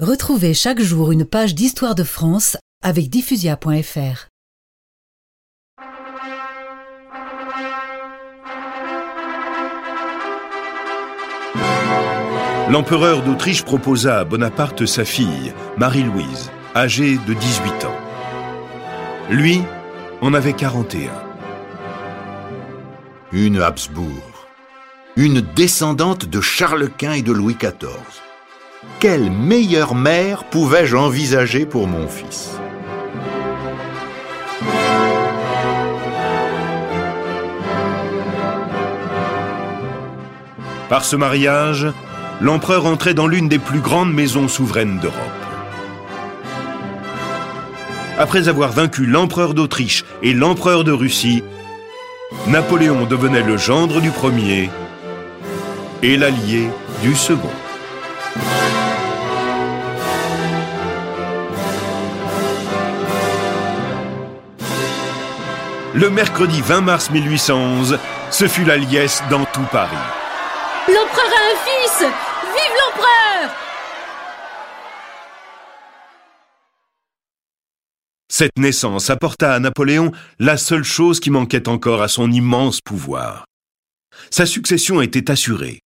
Retrouvez chaque jour une page d'histoire de France avec diffusia.fr. L'empereur d'Autriche proposa à Bonaparte sa fille, Marie-Louise, âgée de 18 ans. Lui en avait 41. Une Habsbourg, une descendante de Charles Quint et de Louis XIV. Quelle meilleure mère pouvais-je envisager pour mon fils? Par ce mariage, l'empereur entrait dans l'une des plus grandes maisons souveraines d'Europe. Après avoir vaincu l'empereur d'Autriche et l'empereur de Russie, Napoléon devenait le gendre du premier et l'allié du second. Le mercredi 20 mars 1811, ce fut la liesse dans tout Paris. L'empereur a un fils Vive l'empereur Cette naissance apporta à Napoléon la seule chose qui manquait encore à son immense pouvoir. Sa succession était assurée.